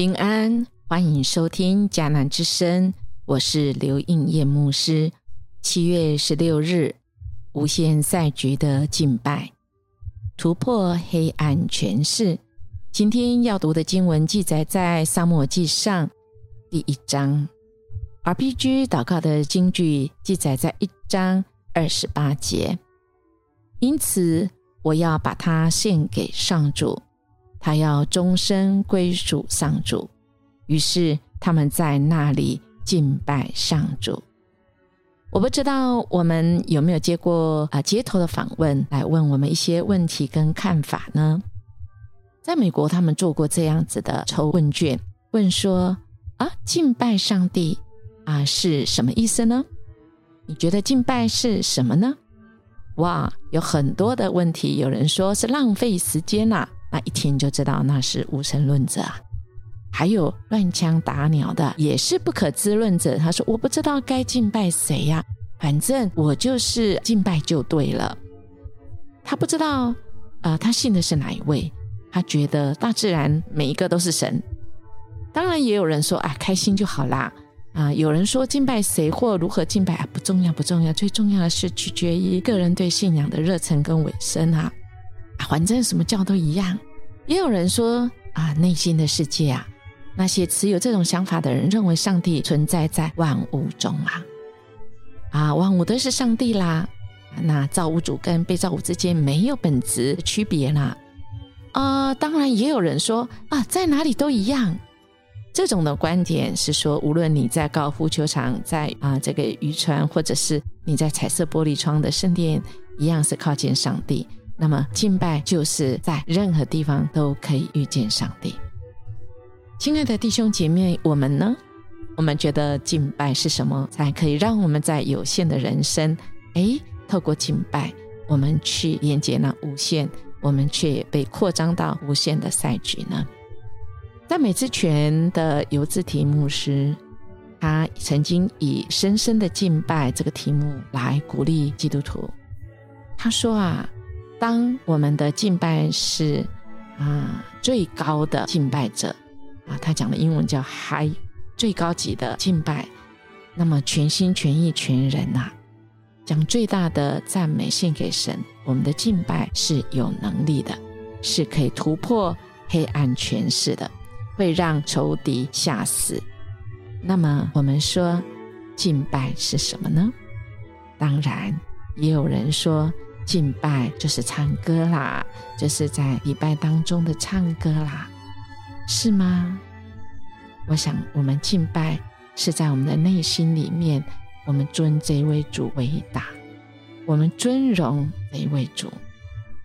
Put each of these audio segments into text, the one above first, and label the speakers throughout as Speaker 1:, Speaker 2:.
Speaker 1: 平安，欢迎收听迦南之声，我是刘应叶牧师。七月十六日，无限赛局的敬拜，突破黑暗权势。今天要读的经文记载在沙漠记上第一章。RPG 祷告的经句记载在一章二十八节。因此，我要把它献给上主。他要终身归属上主，于是他们在那里敬拜上主。我不知道我们有没有接过啊街头的访问，来问我们一些问题跟看法呢？在美国，他们做过这样子的抽问卷，问说啊，敬拜上帝啊是什么意思呢？你觉得敬拜是什么呢？哇，有很多的问题，有人说是浪费时间呐。一听就知道那是无神论者啊，还有乱枪打鸟的，也是不可知论者。他说：“我不知道该敬拜谁呀，反正我就是敬拜就对了。”他不知道，呃，他信的是哪一位？他觉得大自然每一个都是神。当然，也有人说：“啊，开心就好啦。”啊，有人说敬拜谁或如何敬拜啊，不重要，不重要，最重要的是取决于个人对信仰的热忱跟尾声啊。反正什么教都一样，也有人说啊，内心的世界啊，那些持有这种想法的人认为上帝存在在万物中啊，啊，万物都是上帝啦，那造物主跟被造物之间没有本质区别啦。啊，当然也有人说啊，在哪里都一样。这种的观点是说，无论你在高尔夫球场，在啊这个渔船，或者是你在彩色玻璃窗的圣殿，一样是靠近上帝。那么敬拜就是在任何地方都可以遇见上帝。亲爱的弟兄姐妹，我们呢？我们觉得敬拜是什么，才可以让我们在有限的人生，哎，透过敬拜，我们去连接那无限，我们却被扩张到无限的赛局呢？在美之泉的游字题目师，他曾经以“深深的敬拜”这个题目来鼓励基督徒。他说啊。当我们的敬拜是啊最高的敬拜者啊，他讲的英文叫 high 最高级的敬拜，那么全心全意全人呐，将最大的赞美献给神。我们的敬拜是有能力的，是可以突破黑暗权势的，会让仇敌吓死。那么我们说敬拜是什么呢？当然也有人说。敬拜就是唱歌啦，就是在礼拜当中的唱歌啦，是吗？我想，我们敬拜是在我们的内心里面，我们尊这位主为大，我们尊荣这一位主。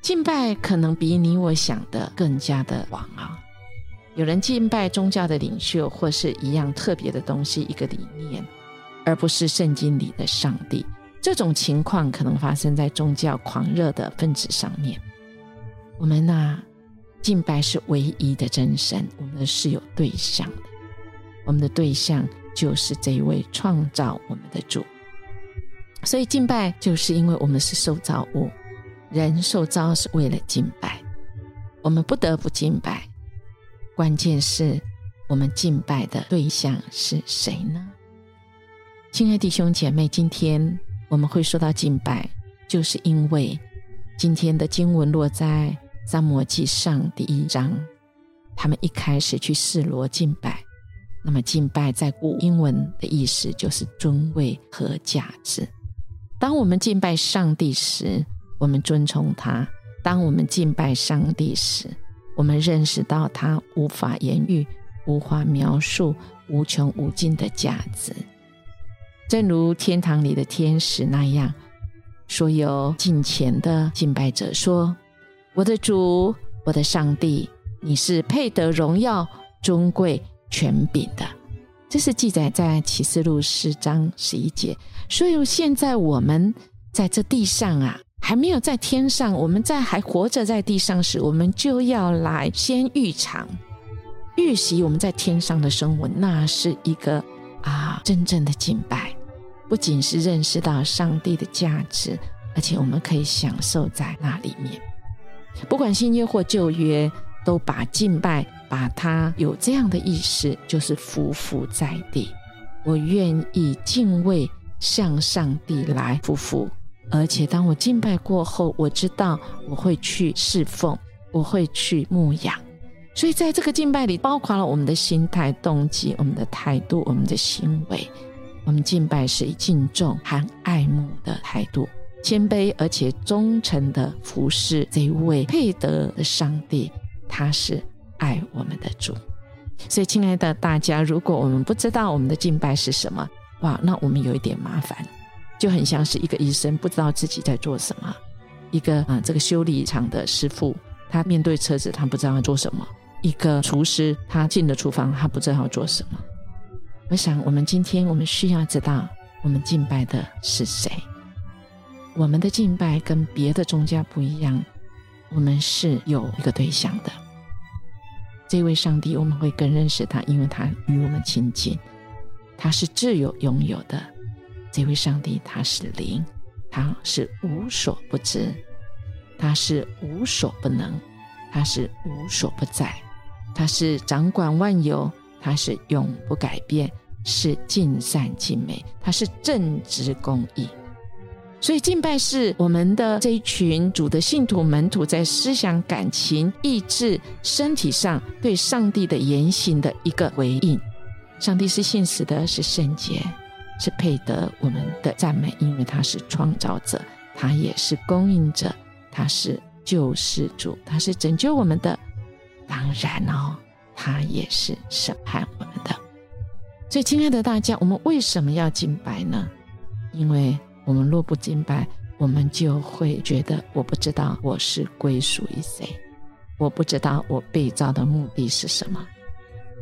Speaker 1: 敬拜可能比你我想的更加的广啊！有人敬拜宗教的领袖，或是一样特别的东西，一个理念，而不是圣经里的上帝。这种情况可能发生在宗教狂热的分子上面。我们呐，敬拜是唯一的真神，我们是有对象的。我们的对象就是这一位创造我们的主。所以敬拜就是因为我们是受造物，人受造是为了敬拜，我们不得不敬拜。关键是我们敬拜的对象是谁呢？亲爱弟兄姐妹，今天。我们会说到敬拜，就是因为今天的经文落在三摩记上第一章，他们一开始去示罗敬拜。那么敬拜在古英文的意思就是尊位和价值。当我们敬拜上帝时，我们尊崇他；当我们敬拜上帝时，我们认识到他无法言喻、无法描述、无穷无尽的价值。正如天堂里的天使那样，所有敬虔的敬拜者说：“我的主，我的上帝，你是配得荣耀、尊贵、权柄的。”这是记载在启示录十章十一节。所以现在我们在这地上啊，还没有在天上，我们在还活着在地上时，我们就要来先预尝、预习我们在天上的生活，那是一个啊真正的敬拜。不仅是认识到上帝的价值，而且我们可以享受在那里面。不管新约或旧约，都把敬拜把它有这样的意识，就是匍匐在地，我愿意敬畏向上帝来匍匐，而且当我敬拜过后，我知道我会去侍奉，我会去牧养。所以在这个敬拜里，包括了我们的心态、动机、我们的态度、我们的行为。我们敬拜是以敬重和爱慕的态度，谦卑而且忠诚的服侍这一位配得的上帝。他是爱我们的主。所以，亲爱的大家，如果我们不知道我们的敬拜是什么，哇，那我们有一点麻烦，就很像是一个医生不知道自己在做什么，一个啊，这个修理厂的师傅，他面对车子，他不知道要做什么。一个厨师，他进了厨房，他不知道要做什么。我想，我们今天我们需要知道，我们敬拜的是谁。我们的敬拜跟别的宗教不一样，我们是有一个对象的。这位上帝，我们会更认识他，因为他与我们亲近，他是自由拥有的。这位上帝，他是灵，他是无所不知，他是无所不能，他是无所不在。他是掌管万有，他是永不改变，是尽善尽美，他是正直公义。所以敬拜是我们的这一群主的信徒门徒在思想、感情、意志、身体上对上帝的言行的一个回应。上帝是信实的，是圣洁，是配得我们的赞美，因为他是创造者，他也是供应者，他是救世主，他是拯救我们的。当然哦，他也是审判我们。所以，亲爱的大家，我们为什么要敬拜呢？因为我们若不敬拜，我们就会觉得我不知道我是归属于谁，我不知道我被造的目的是什么。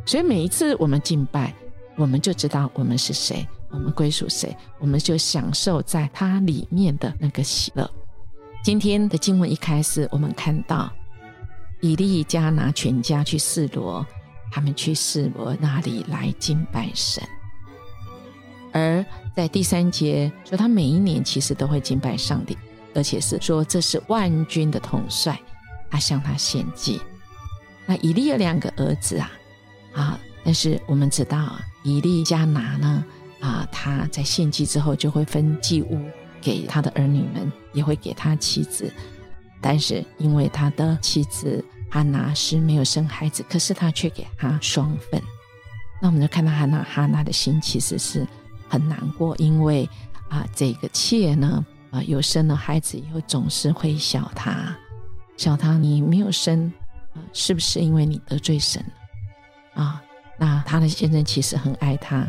Speaker 1: 所以，每一次我们敬拜，我们就知道我们是谁，我们归属谁，我们就享受在它里面的那个喜乐。今天的经文一开始，我们看到。以利家拿全家去示罗，他们去示伯那里来敬拜神。而在第三节说，他每一年其实都会敬拜上帝，而且是说这是万军的统帅，他向他献祭。那以利有两个儿子啊，啊，但是我们知道啊，以利加拿呢，啊，他在献祭之后就会分祭物给他的儿女们，也会给他妻子。但是因为他的妻子哈娜是没有生孩子，可是他却给他双份。那我们就看到哈娜哈娜的心其实是很难过，因为啊，这个妾呢啊有生了孩子以后总是会笑他，笑他你没有生啊，是不是因为你得罪神啊？那他的先生其实很爱他。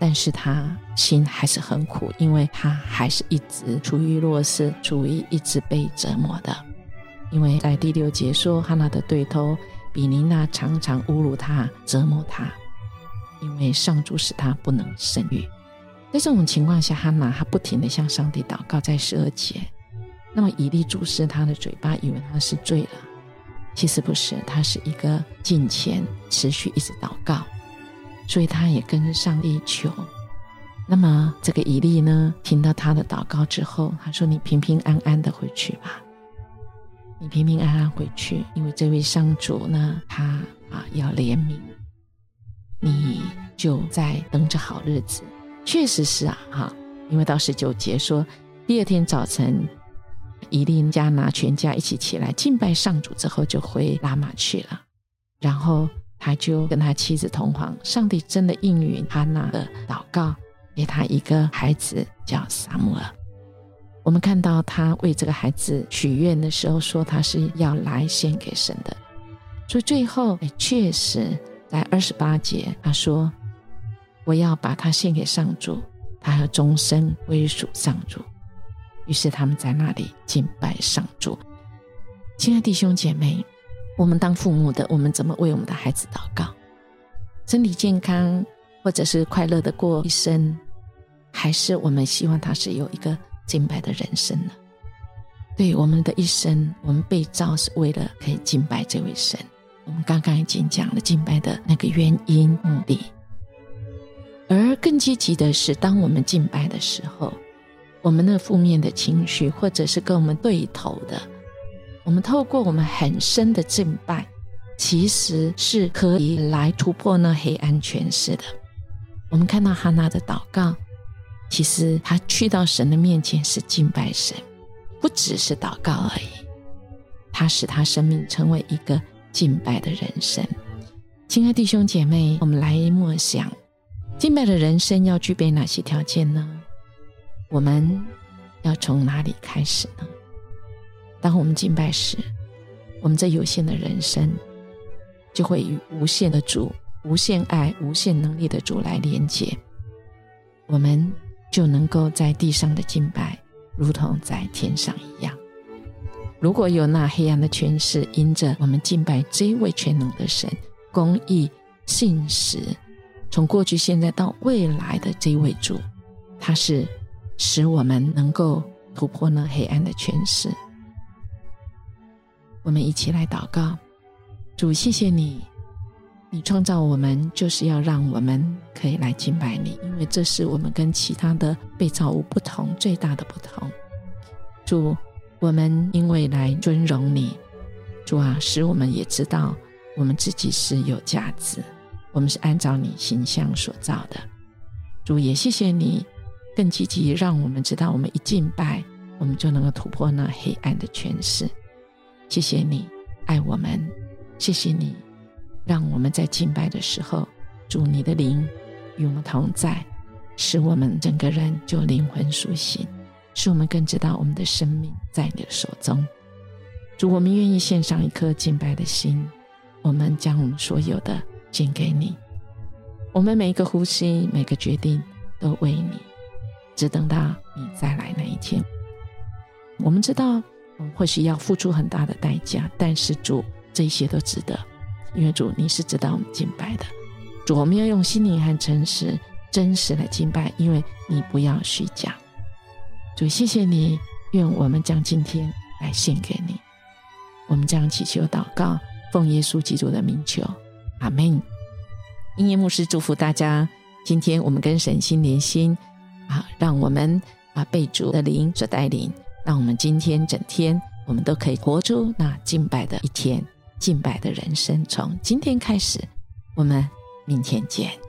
Speaker 1: 但是他心还是很苦，因为他还是一直处于弱势，处于一直被折磨的。因为在第六节说，哈娜的对头比尼娜常常侮辱他、折磨他，因为上主使他不能生育。在这种情况下，哈娜她不停的向上帝祷告，在十二节。那么以利注视他的嘴巴，以为他是醉了，其实不是，他是一个近前，持续一直祷告。所以他也跟上帝求。那么这个以利呢，听到他的祷告之后，他说：“你平平安安的回去吧，你平平安安回去，因为这位上主呢，他啊要怜悯，你就在等着好日子。确实是啊，哈，因为到十九节说，第二天早晨，以利家拿全家一起起来敬拜上主之后，就回拉玛去了，然后。他就跟他妻子同房，上帝真的应允哈那的祷告，给他一个孩子叫萨姆尔。我们看到他为这个孩子许愿的时候，说他是要来献给神的，所以最后确实在二十八节，他说：“我要把他献给上主，他要终身归属上主。”于是他们在那里敬拜上主。亲爱的弟兄姐妹。我们当父母的，我们怎么为我们的孩子祷告？身体健康，或者是快乐的过一生，还是我们希望他是有一个敬拜的人生呢？对我们的一生，我们被造是为了可以敬拜这位神。我们刚刚已经讲了敬拜的那个原因目的，而更积极的是，当我们敬拜的时候，我们的负面的情绪，或者是跟我们对头的。我们透过我们很深的敬拜，其实是可以来突破那黑暗权势的。我们看到哈娜的祷告，其实他去到神的面前是敬拜神，不只是祷告而已。他使他生命成为一个敬拜的人生。亲爱弟兄姐妹，我们来默想，敬拜的人生要具备哪些条件呢？我们要从哪里开始呢？当我们敬拜时，我们这有限的人生就会与无限的主。无限爱、无限能力的主来连接，我们就能够在地上的敬拜，如同在天上一样。如果有那黑暗的权势，因着我们敬拜这位全能的神、公义、信实，从过去、现在到未来的这位主，他是使我们能够突破那黑暗的权势。我们一起来祷告，主，谢谢你。你创造我们，就是要让我们可以来敬拜你，因为这是我们跟其他的被造物不同最大的不同。主，我们因为来尊荣你，主啊，使我们也知道我们自己是有价值，我们是按照你形象所造的。主也谢谢你，更积极让我们知道，我们一敬拜，我们就能够突破那黑暗的权势。谢谢你爱我们，谢谢你。让我们在敬拜的时候，主你的灵与我们同在，使我们整个人就灵魂苏醒，使我们更知道我们的生命在你的手中。主，我们愿意献上一颗敬拜的心，我们将我们所有的献给你。我们每一个呼吸、每个决定都为你，只等到你再来那一天。我们知道，我们或许要付出很大的代价，但是主，这些都值得。因为主，你是知道我们敬拜的。主，我们要用心灵和诚实、真实来敬拜，因为你不要虚假。主，谢谢你，愿我们将今天来献给你。我们将祈求祷告，奉耶稣基督的名求，阿门。音乐牧师祝福大家，今天我们跟神心连心啊，让我们啊被主的灵所带领，让我们今天整天我们都可以活出那敬拜的一天。敬拜的人生，从今天开始，我们明天见。